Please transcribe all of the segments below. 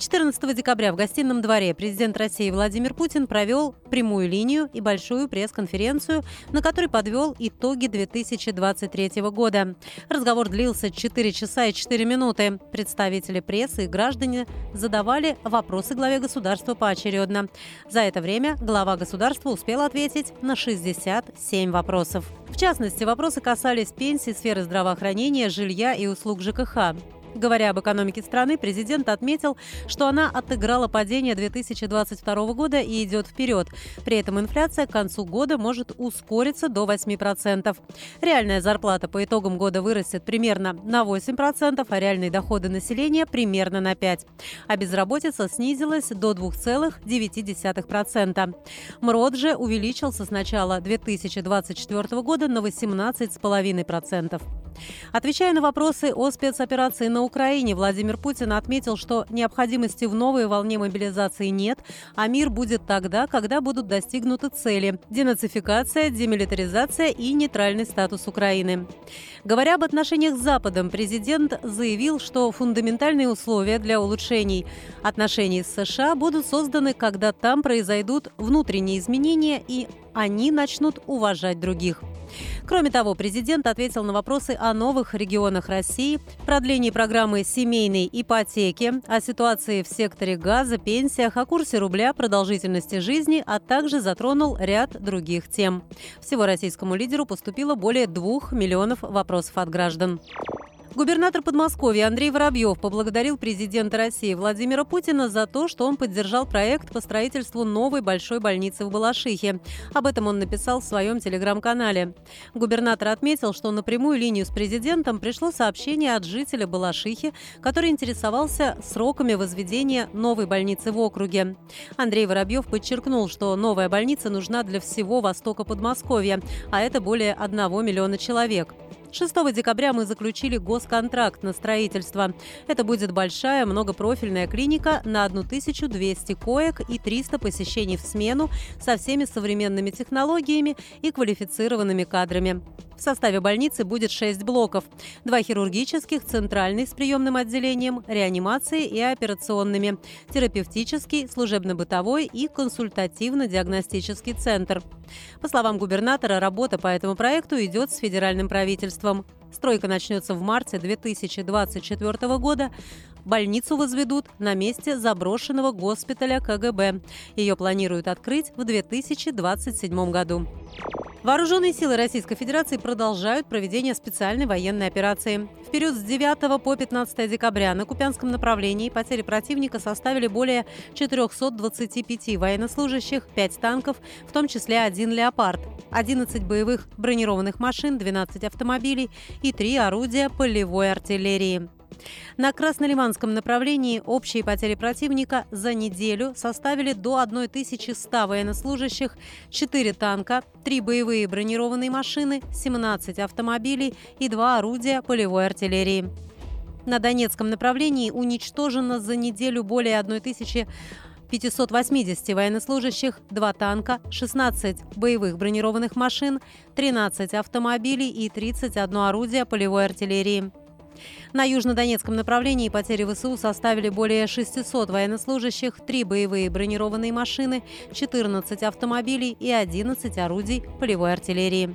14 декабря в гостином дворе президент России Владимир Путин провел прямую линию и большую пресс-конференцию, на которой подвел итоги 2023 года. Разговор длился 4 часа и 4 минуты. Представители прессы и граждане задавали вопросы главе государства поочередно. За это время глава государства успел ответить на 67 вопросов. В частности, вопросы касались пенсий, сферы здравоохранения, жилья и услуг ЖКХ. Говоря об экономике страны, президент отметил, что она отыграла падение 2022 года и идет вперед. При этом инфляция к концу года может ускориться до 8%. Реальная зарплата по итогам года вырастет примерно на 8%, а реальные доходы населения примерно на 5%. А безработица снизилась до 2,9%. МРОД же увеличился с начала 2024 года на 18,5%. Отвечая на вопросы о спецоперации на Украине, Владимир Путин отметил, что необходимости в новой волне мобилизации нет, а мир будет тогда, когда будут достигнуты цели – денацификация, демилитаризация и нейтральный статус Украины. Говоря об отношениях с Западом, президент заявил, что фундаментальные условия для улучшений отношений с США будут созданы, когда там произойдут внутренние изменения и они начнут уважать других. Кроме того, президент ответил на вопросы о новых регионах России, продлении программы семейной ипотеки, о ситуации в секторе газа, пенсиях, о курсе рубля, продолжительности жизни, а также затронул ряд других тем. Всего российскому лидеру поступило более двух миллионов вопросов от граждан. Губернатор Подмосковья Андрей Воробьев поблагодарил президента России Владимира Путина за то, что он поддержал проект по строительству новой большой больницы в Балашихе. Об этом он написал в своем телеграм-канале. Губернатор отметил, что на прямую линию с президентом пришло сообщение от жителя Балашихи, который интересовался сроками возведения новой больницы в округе. Андрей Воробьев подчеркнул, что новая больница нужна для всего востока Подмосковья, а это более 1 миллиона человек. 6 декабря мы заключили госконтракт на строительство. Это будет большая многопрофильная клиника на 1200 коек и 300 посещений в смену со всеми современными технологиями и квалифицированными кадрами. В составе больницы будет 6 блоков. Два хирургических, центральный с приемным отделением, реанимацией и операционными, терапевтический, служебно-бытовой и консультативно-диагностический центр. По словам губернатора, работа по этому проекту идет с федеральным правительством. Стройка начнется в марте 2024 года. Больницу возведут на месте заброшенного госпиталя КГБ. Ее планируют открыть в 2027 году. Вооруженные силы Российской Федерации продолжают проведение специальной военной операции. В период с 9 по 15 декабря на Купянском направлении потери противника составили более 425 военнослужащих, 5 танков, в том числе один «Леопард», 11 боевых бронированных машин, 12 автомобилей и 3 орудия полевой артиллерии. На Краснолиманском направлении общие потери противника за неделю составили до 1100 военнослужащих, 4 танка, 3 боевые бронированные машины, 17 автомобилей и 2 орудия полевой артиллерии. На Донецком направлении уничтожено за неделю более 1000 580 военнослужащих, 2 танка, 16 боевых бронированных машин, 13 автомобилей и 31 орудие полевой артиллерии. На южнодонецком направлении потери ВСУ составили более 600 военнослужащих, 3 боевые бронированные машины, 14 автомобилей и 11 орудий полевой артиллерии.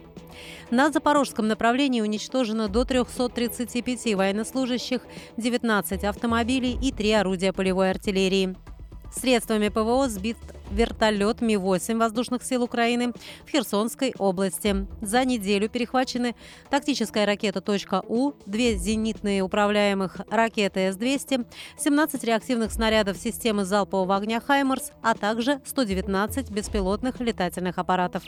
На запорожском направлении уничтожено до 335 военнослужащих, 19 автомобилей и 3 орудия полевой артиллерии. Средствами ПВО сбит вертолет Ми-8 воздушных сил Украины в Херсонской области. За неделю перехвачены тактическая ракета «У», две зенитные управляемых ракеты С-200, 17 реактивных снарядов системы залпового огня «Хаймерс», а также 119 беспилотных летательных аппаратов.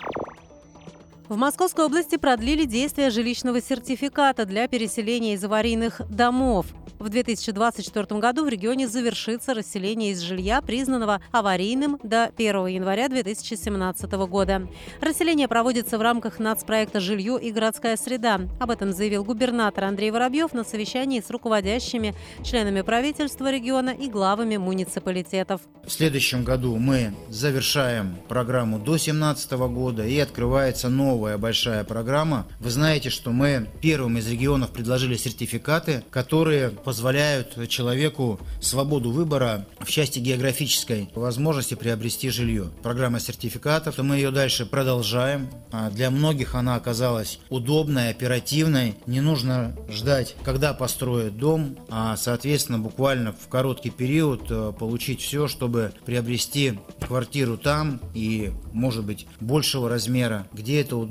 В Московской области продлили действие жилищного сертификата для переселения из аварийных домов. В 2024 году в регионе завершится расселение из жилья, признанного аварийным до 1 января 2017 года. Расселение проводится в рамках нацпроекта «Жилье и городская среда». Об этом заявил губернатор Андрей Воробьев на совещании с руководящими членами правительства региона и главами муниципалитетов. В следующем году мы завершаем программу до 2017 года и открывается новая большая программа. Вы знаете, что мы первым из регионов предложили сертификаты, которые позволяют человеку свободу выбора в части географической возможности приобрести жилье. Программа сертификатов, мы ее дальше продолжаем. А для многих она оказалась удобной, оперативной. Не нужно ждать, когда построят дом, а, соответственно, буквально в короткий период э, получить все, чтобы приобрести квартиру там и, может быть, большего размера, где это удобно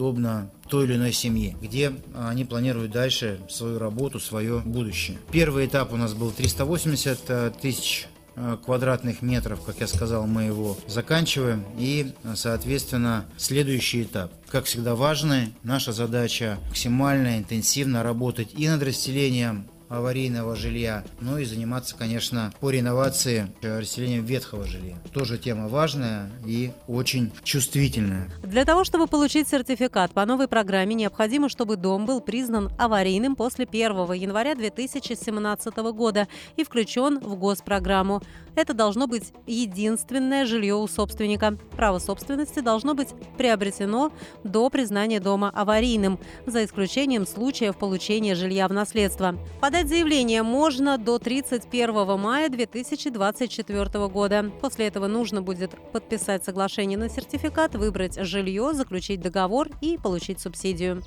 той или иной семье, где они планируют дальше свою работу, свое будущее. Первый этап у нас был 380 э, тысяч э, квадратных метров, как я сказал, мы его заканчиваем. И, соответственно, следующий этап. Как всегда важный, наша задача максимально интенсивно работать и над расселением аварийного жилья, но и заниматься, конечно, по реновации э, расселением ветхого жилья. Тоже тема важная и очень чувствительная. Для того, чтобы получить сертификат по новой программе, необходимо, чтобы дом был признан аварийным после 1 января 2017 года и включен в госпрограмму. Это должно быть единственное жилье у собственника. Право собственности должно быть приобретено до признания дома аварийным, за исключением случаев получения жилья в наследство. Подать заявление можно до 31 мая 2024 года. После этого нужно будет подписать соглашение на сертификат, выбрать жилье, заключить договор и получить субсидию.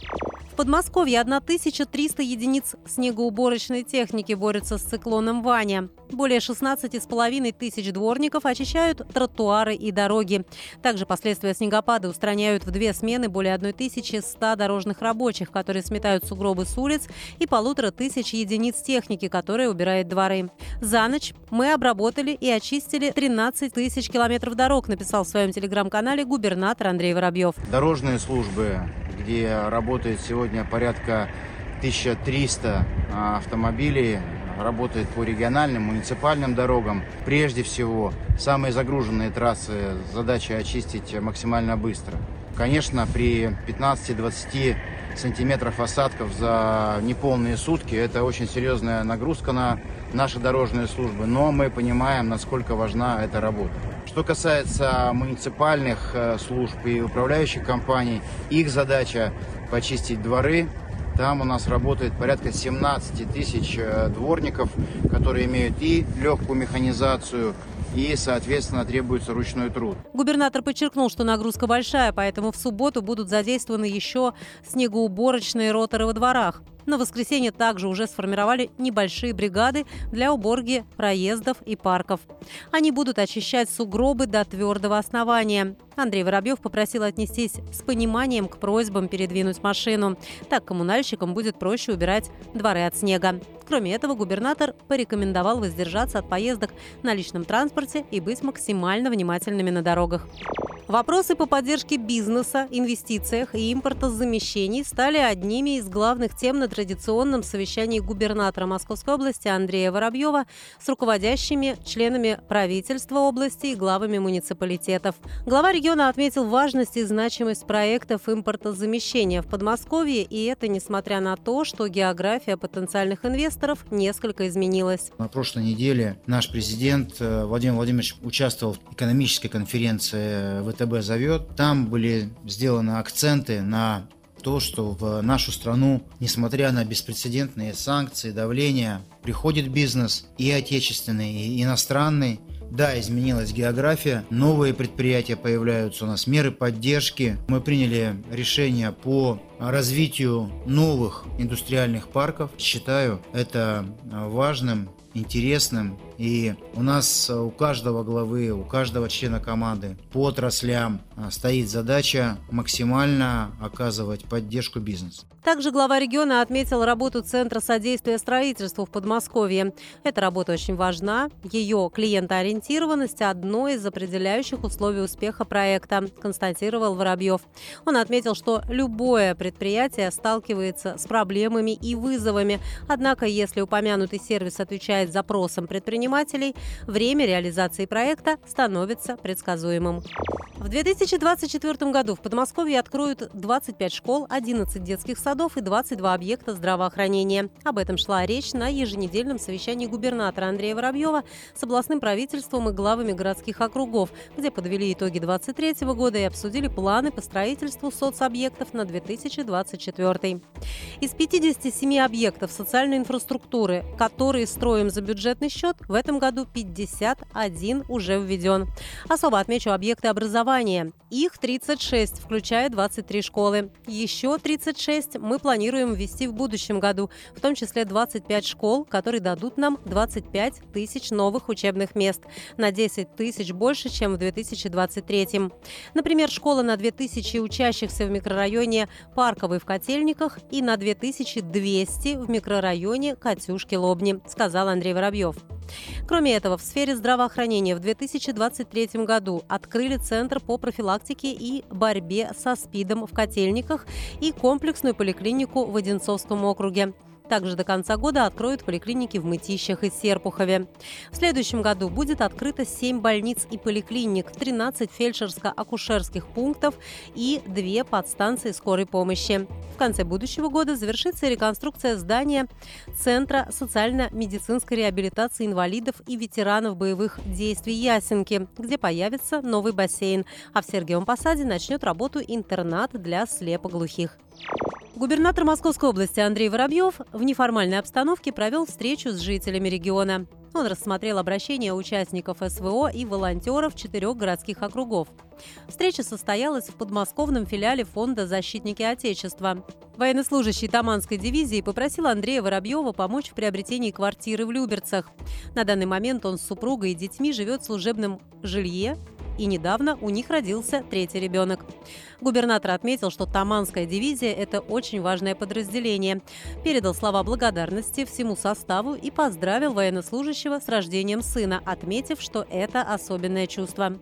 Подмосковье 1300 единиц снегоуборочной техники борются с циклоном Ваня. Более 16,5 тысяч дворников очищают тротуары и дороги. Также последствия снегопада устраняют в две смены более 1100 дорожных рабочих, которые сметают сугробы с улиц, и полутора тысяч единиц техники, которая убирает дворы. За ночь мы обработали и очистили 13 тысяч километров дорог, написал в своем телеграм-канале губернатор Андрей Воробьев. Дорожные службы, где работает сегодня порядка 1300 а, автомобилей, работает по региональным, муниципальным дорогам. Прежде всего, самые загруженные трассы задача очистить максимально быстро. Конечно, при 15-20 сантиметров осадков за неполные сутки это очень серьезная нагрузка на наши дорожные службы, но мы понимаем, насколько важна эта работа. Что касается муниципальных э, служб и управляющих компаний, их задача почистить дворы, там у нас работает порядка 17 тысяч э, дворников, которые имеют и легкую механизацию, и, соответственно, требуется ручной труд. Губернатор подчеркнул, что нагрузка большая, поэтому в субботу будут задействованы еще снегоуборочные роторы во дворах. На воскресенье также уже сформировали небольшие бригады для уборки проездов и парков. Они будут очищать сугробы до твердого основания. Андрей Воробьев попросил отнестись с пониманием к просьбам передвинуть машину. Так коммунальщикам будет проще убирать дворы от снега. Кроме этого, губернатор порекомендовал воздержаться от поездок на личном транспорте и быть максимально внимательными на дорогах. Вопросы по поддержке бизнеса, инвестициях и импортозамещений стали одними из главных тем на традиционном совещании губернатора Московской области Андрея Воробьева с руководящими членами правительства области и главами муниципалитетов. Глава региона отметил важность и значимость проектов импортозамещения в Подмосковье, и это несмотря на то, что география потенциальных инвесторов несколько изменилась. На прошлой неделе наш президент э, Владимир Владимирович участвовал в экономической конференции в ВТБ зовет. Там были сделаны акценты на то, что в нашу страну, несмотря на беспрецедентные санкции, давление, приходит бизнес и отечественный, и иностранный. Да, изменилась география, новые предприятия появляются у нас, меры поддержки. Мы приняли решение по развитию новых индустриальных парков. Считаю это важным интересным. И у нас э, у каждого главы, у каждого члена команды по отраслям э, стоит задача максимально оказывать поддержку бизнесу. Также глава региона отметил работу Центра содействия строительству в Подмосковье. Эта работа очень важна. Ее клиентоориентированность – одно из определяющих условий успеха проекта, констатировал Воробьев. Он отметил, что любое предприятие предприятие сталкивается с проблемами и вызовами. Однако, если упомянутый сервис отвечает запросам предпринимателей, время реализации проекта становится предсказуемым. В 2024 году в Подмосковье откроют 25 школ, 11 детских садов и 22 объекта здравоохранения. Об этом шла речь на еженедельном совещании губернатора Андрея Воробьева с областным правительством и главами городских округов, где подвели итоги 2023 года и обсудили планы по строительству соцобъектов на 2024. Из 57 объектов социальной инфраструктуры, которые строим за бюджетный счет, в этом году 51 уже введен. Особо отмечу объекты образования. Их 36, включая 23 школы. Еще 36 мы планируем ввести в будущем году, в том числе 25 школ, которые дадут нам 25 тысяч новых учебных мест, на 10 тысяч больше, чем в 2023. Например, школа на 2000 учащихся в микрорайоне Парковый в Котельниках и на 2200 в микрорайоне Катюшки-Лобни, сказал Андрей Воробьев. Кроме этого, в сфере здравоохранения в 2023 году открыли Центр по профилактике и борьбе со СПИДом в Котельниках и комплексную поликлинику в Одинцовском округе. Также до конца года откроют поликлиники в Мытищах и Серпухове. В следующем году будет открыто 7 больниц и поликлиник, 13 фельдшерско-акушерских пунктов и 2 подстанции скорой помощи. В конце будущего года завершится реконструкция здания Центра социально-медицинской реабилитации инвалидов и ветеранов боевых действий Ясенки, где появится новый бассейн, а в Сергиевом Посаде начнет работу интернат для слепоглухих. Губернатор Московской области Андрей Воробьев в неформальной обстановке провел встречу с жителями региона. Он рассмотрел обращения участников СВО и волонтеров четырех городских округов. Встреча состоялась в подмосковном филиале фонда «Защитники Отечества». Военнослужащий Таманской дивизии попросил Андрея Воробьева помочь в приобретении квартиры в Люберцах. На данный момент он с супругой и детьми живет в служебном жилье и недавно у них родился третий ребенок. Губернатор отметил, что Таманская дивизия – это очень важное подразделение. Передал слова благодарности всему составу и поздравил военнослужащего с рождением сына, отметив, что это особенное чувство.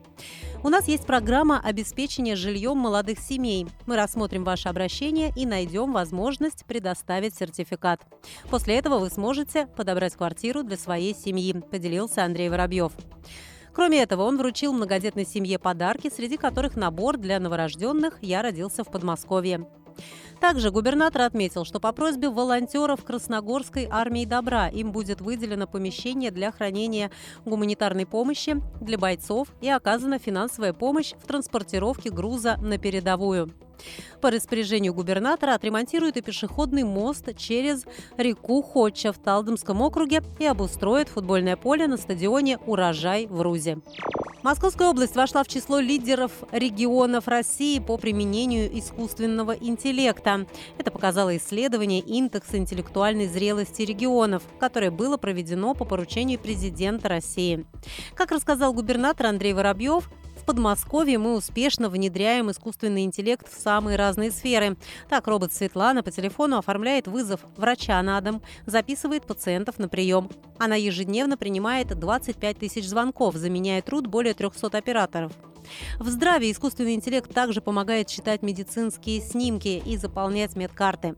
У нас есть программа обеспечения жильем молодых семей. Мы рассмотрим ваше обращение и найдем возможность предоставить сертификат. После этого вы сможете подобрать квартиру для своей семьи, поделился Андрей Воробьев. Кроме этого, он вручил многодетной семье подарки, среди которых набор для новорожденных «Я родился в Подмосковье». Также губернатор отметил, что по просьбе волонтеров Красногорской армии добра им будет выделено помещение для хранения гуманитарной помощи для бойцов и оказана финансовая помощь в транспортировке груза на передовую. По распоряжению губернатора отремонтируют и пешеходный мост через реку Хоча в Талдомском округе и обустроят футбольное поле на стадионе «Урожай» в Рузе. Московская область вошла в число лидеров регионов России по применению искусственного интеллекта. Это показало исследование индекса интеллектуальной зрелости регионов, которое было проведено по поручению президента России. Как рассказал губернатор Андрей Воробьев, Подмосковье мы успешно внедряем искусственный интеллект в самые разные сферы. Так, робот Светлана по телефону оформляет вызов врача на дом, записывает пациентов на прием. Она ежедневно принимает 25 тысяч звонков, заменяя труд более 300 операторов. В здравии искусственный интеллект также помогает читать медицинские снимки и заполнять медкарты.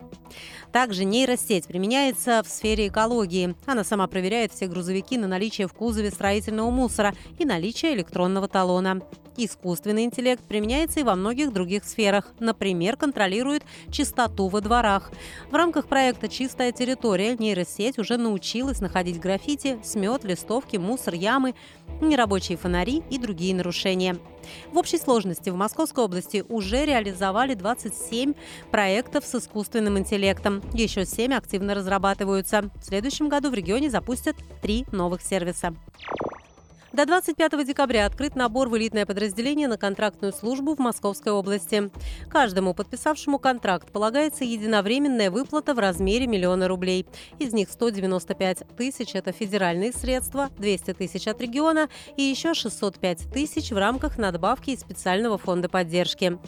Также нейросеть применяется в сфере экологии. Она сама проверяет все грузовики на наличие в кузове строительного мусора и наличие электронного талона. Искусственный интеллект применяется и во многих других сферах. Например, контролирует чистоту во дворах. В рамках проекта «Чистая территория» нейросеть уже научилась находить граффити, смет, листовки, мусор, ямы, нерабочие фонари и другие нарушения. В общей сложности в Московской области уже реализовали 27 проектов с искусственным интеллектом. Еще 7 активно разрабатываются. В следующем году в регионе запустят три новых сервиса. До 25 декабря открыт набор в элитное подразделение на контрактную службу в Московской области. Каждому подписавшему контракт полагается единовременная выплата в размере миллиона рублей. Из них 195 тысяч – это федеральные средства, 200 тысяч от региона и еще 605 тысяч в рамках надбавки из специального фонда поддержки.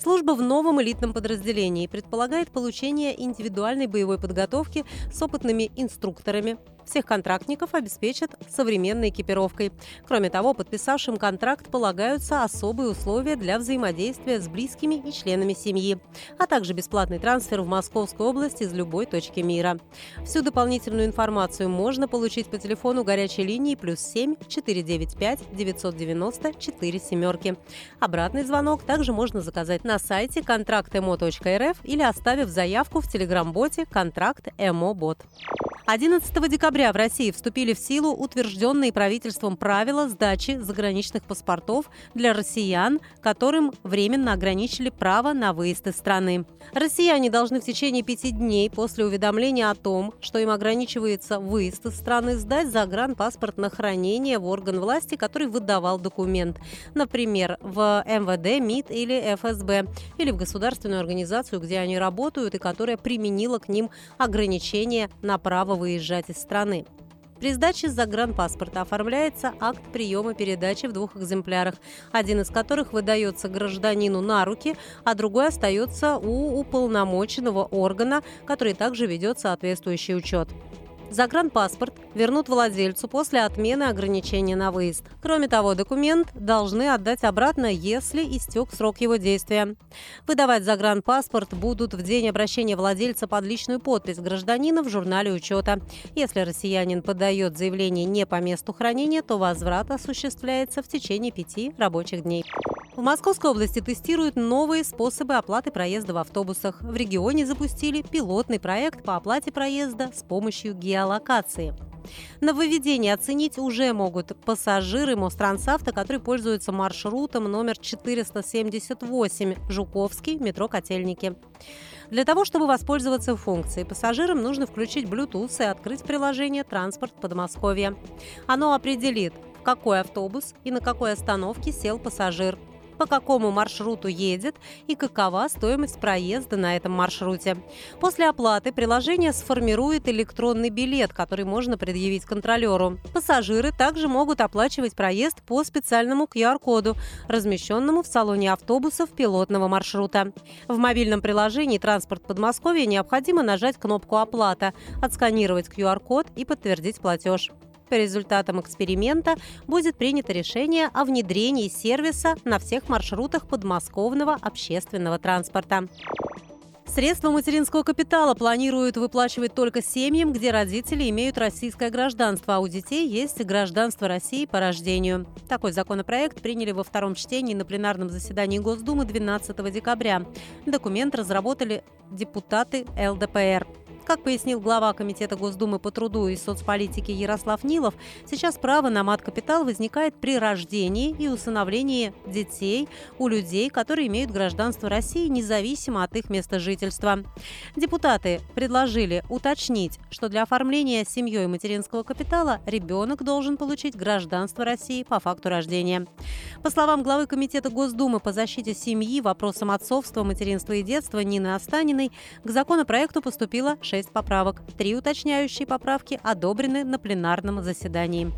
Служба в новом элитном подразделении предполагает получение индивидуальной боевой подготовки с опытными инструкторами, Всех контрактников обеспечат современной экипировкой. Кроме того, подписавшим контракт полагаются особые условия для взаимодействия с близкими и членами семьи, а также бесплатный трансфер в Московскую область из любой точки мира. Всю дополнительную информацию можно получить по телефону горячей линии плюс 7 495 990 4 семерки. Обратный звонок также можно заказать на сайте контрактмо.рф или оставив заявку в телеграм-боте «Контракт Бот». 11 декабря в России вступили в силу утвержденные правительством правила сдачи заграничных паспортов для россиян, которым временно ограничили право на выезд из страны. Россияне должны в течение пяти дней после уведомления о том, что им ограничивается выезд из страны, сдать загранпаспорт на хранение в орган власти, который выдавал документ. Например, в МВД, МИД или ФСБ, или в государственную организацию, где они работают и которая применила к ним ограничения на право выезжать из страны. При сдаче загранпаспорта оформляется акт приема передачи в двух экземплярах, один из которых выдается гражданину на руки, а другой остается у уполномоченного органа, который также ведет соответствующий учет. Загранпаспорт вернут владельцу после отмены ограничения на выезд. Кроме того, документ должны отдать обратно, если истек срок его действия. Выдавать загранпаспорт будут в день обращения владельца под личную подпись гражданина в журнале учета. Если россиянин подает заявление не по месту хранения, то возврат осуществляется в течение пяти рабочих дней. В Московской области тестируют новые способы оплаты проезда в автобусах. В регионе запустили пилотный проект по оплате проезда с помощью геолокации. Нововведение оценить уже могут пассажиры Мострансавто, которые пользуются маршрутом номер 478 Жуковский, метро Котельники. Для того, чтобы воспользоваться функцией, пассажирам нужно включить Bluetooth и открыть приложение «Транспорт Подмосковья». Оно определит, в какой автобус и на какой остановке сел пассажир – по какому маршруту едет и какова стоимость проезда на этом маршруте. После оплаты приложение сформирует электронный билет, который можно предъявить контролеру. Пассажиры также могут оплачивать проезд по специальному QR-коду, размещенному в салоне автобусов пилотного маршрута. В мобильном приложении «Транспорт Подмосковья» необходимо нажать кнопку «Оплата», отсканировать QR-код и подтвердить платеж. По результатам эксперимента будет принято решение о внедрении сервиса на всех маршрутах подмосковного общественного транспорта. Средства материнского капитала планируют выплачивать только семьям, где родители имеют российское гражданство, а у детей есть гражданство России по рождению. Такой законопроект приняли во втором чтении на пленарном заседании Госдумы 12 декабря. Документ разработали депутаты ЛДПР. Как пояснил глава Комитета Госдумы по труду и соцполитике Ярослав Нилов, сейчас право на мат-капитал возникает при рождении и усыновлении детей у людей, которые имеют гражданство России независимо от их места жительства. Депутаты предложили уточнить, что для оформления семьей материнского капитала ребенок должен получить гражданство России по факту рождения. По словам главы Комитета Госдумы по защите семьи, вопросам отцовства, материнства и детства Нины Останиной к законопроекту поступило 6 6 поправок. Три уточняющие поправки одобрены на пленарном заседании.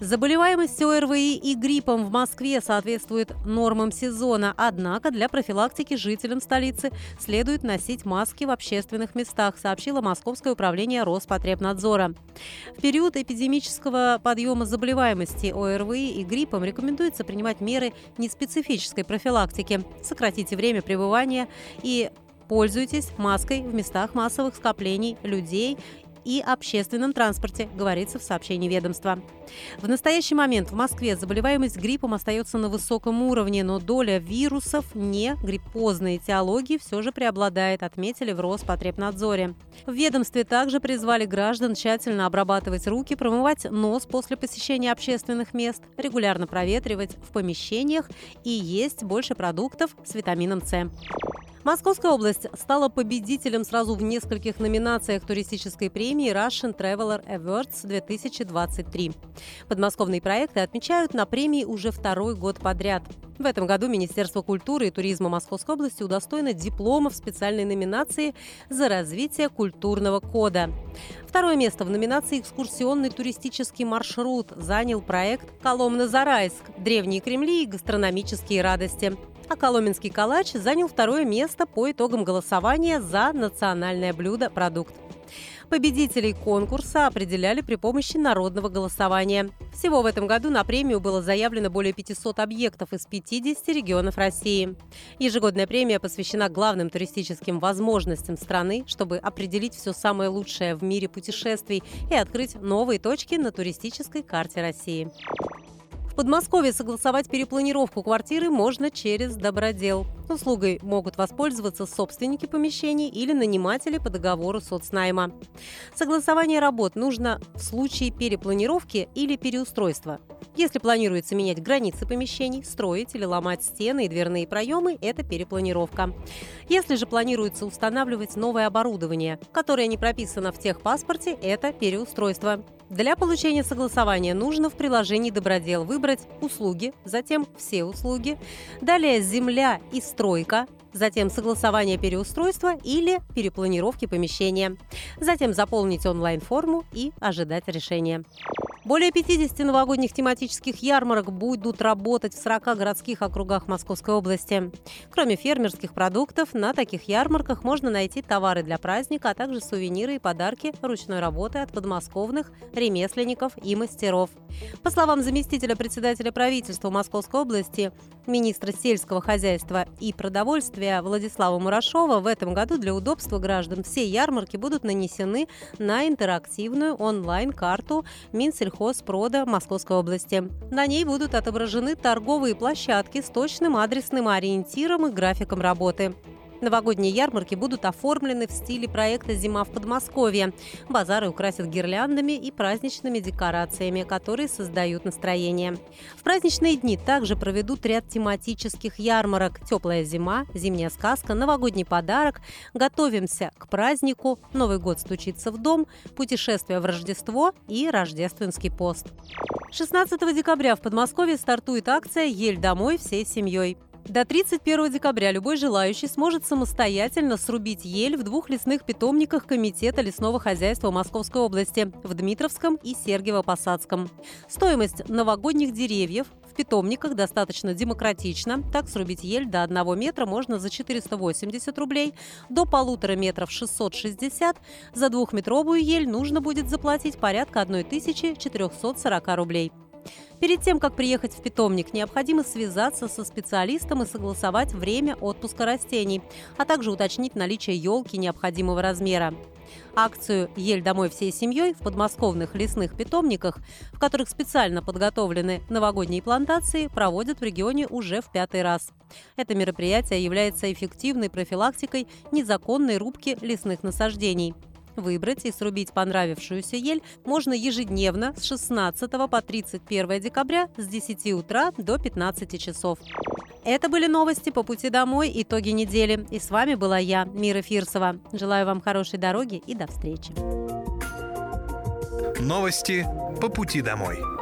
Заболеваемость ОРВИ и гриппом в Москве соответствует нормам сезона, однако для профилактики жителям столицы следует носить маски в общественных местах, сообщило Московское управление Роспотребнадзора. В период эпидемического подъема заболеваемости ОРВИ и гриппом рекомендуется принимать меры неспецифической профилактики. Сократите время пребывания и Пользуйтесь маской в местах массовых скоплений людей и общественном транспорте, говорится в сообщении ведомства. В настоящий момент в Москве заболеваемость гриппом остается на высоком уровне, но доля вирусов не гриппозной этиологии все же преобладает, отметили в Роспотребнадзоре. В ведомстве также призвали граждан тщательно обрабатывать руки, промывать нос после посещения общественных мест, регулярно проветривать в помещениях и есть больше продуктов с витамином С. Московская область стала победителем сразу в нескольких номинациях туристической премии Russian Traveler Awards 2023. Подмосковные проекты отмечают на премии уже второй год подряд. В этом году Министерство культуры и туризма Московской области удостоено диплома в специальной номинации за развитие культурного кода. Второе место в номинации «Экскурсионный туристический маршрут» занял проект «Коломна-Зарайск. Древние Кремли и гастрономические радости» а Коломенский калач занял второе место по итогам голосования за национальное блюдо «Продукт». Победителей конкурса определяли при помощи народного голосования. Всего в этом году на премию было заявлено более 500 объектов из 50 регионов России. Ежегодная премия посвящена главным туристическим возможностям страны, чтобы определить все самое лучшее в мире путешествий и открыть новые точки на туристической карте России. Подмосковье согласовать перепланировку квартиры можно через Добродел. Услугой могут воспользоваться собственники помещений или наниматели по договору соцнайма. Согласование работ нужно в случае перепланировки или переустройства. Если планируется менять границы помещений, строить или ломать стены и дверные проемы – это перепланировка. Если же планируется устанавливать новое оборудование, которое не прописано в техпаспорте – это переустройство. Для получения согласования нужно в приложении «Добродел» выбрать «Услуги», затем «Все услуги», далее «Земля и стройка», затем согласование переустройства или перепланировки помещения, затем заполнить онлайн-форму и ожидать решения. Более 50 новогодних тематических ярмарок будут работать в 40 городских округах Московской области. Кроме фермерских продуктов, на таких ярмарках можно найти товары для праздника, а также сувениры и подарки ручной работы от подмосковных ремесленников и мастеров. По словам заместителя председателя правительства Московской области, министра сельского хозяйства и продовольствия Владислава Мурашова, в этом году для удобства граждан все ярмарки будут нанесены на интерактивную онлайн-карту Минсельхоза сельхозпрода Московской области. На ней будут отображены торговые площадки с точным адресным ориентиром и графиком работы. Новогодние ярмарки будут оформлены в стиле проекта «Зима в Подмосковье». Базары украсят гирляндами и праздничными декорациями, которые создают настроение. В праздничные дни также проведут ряд тематических ярмарок «Теплая зима», «Зимняя сказка», «Новогодний подарок», «Готовимся к празднику», «Новый год стучится в дом», «Путешествие в Рождество» и «Рождественский пост». 16 декабря в Подмосковье стартует акция «Ель домой всей семьей». До 31 декабря любой желающий сможет самостоятельно срубить ель в двух лесных питомниках Комитета лесного хозяйства Московской области в Дмитровском и Сергиево-Посадском. Стоимость новогодних деревьев в питомниках достаточно демократична. Так срубить ель до 1 метра можно за 480 рублей, до полутора метров 660. За двухметровую ель нужно будет заплатить порядка 1440 рублей. Перед тем, как приехать в питомник, необходимо связаться со специалистом и согласовать время отпуска растений, а также уточнить наличие елки необходимого размера. Акцию «Ель домой всей семьей» в подмосковных лесных питомниках, в которых специально подготовлены новогодние плантации, проводят в регионе уже в пятый раз. Это мероприятие является эффективной профилактикой незаконной рубки лесных насаждений. Выбрать и срубить понравившуюся ель можно ежедневно с 16 по 31 декабря с 10 утра до 15 часов. Это были новости по пути домой, итоги недели. И с вами была я, Мира Фирсова. Желаю вам хорошей дороги и до встречи. Новости по пути домой.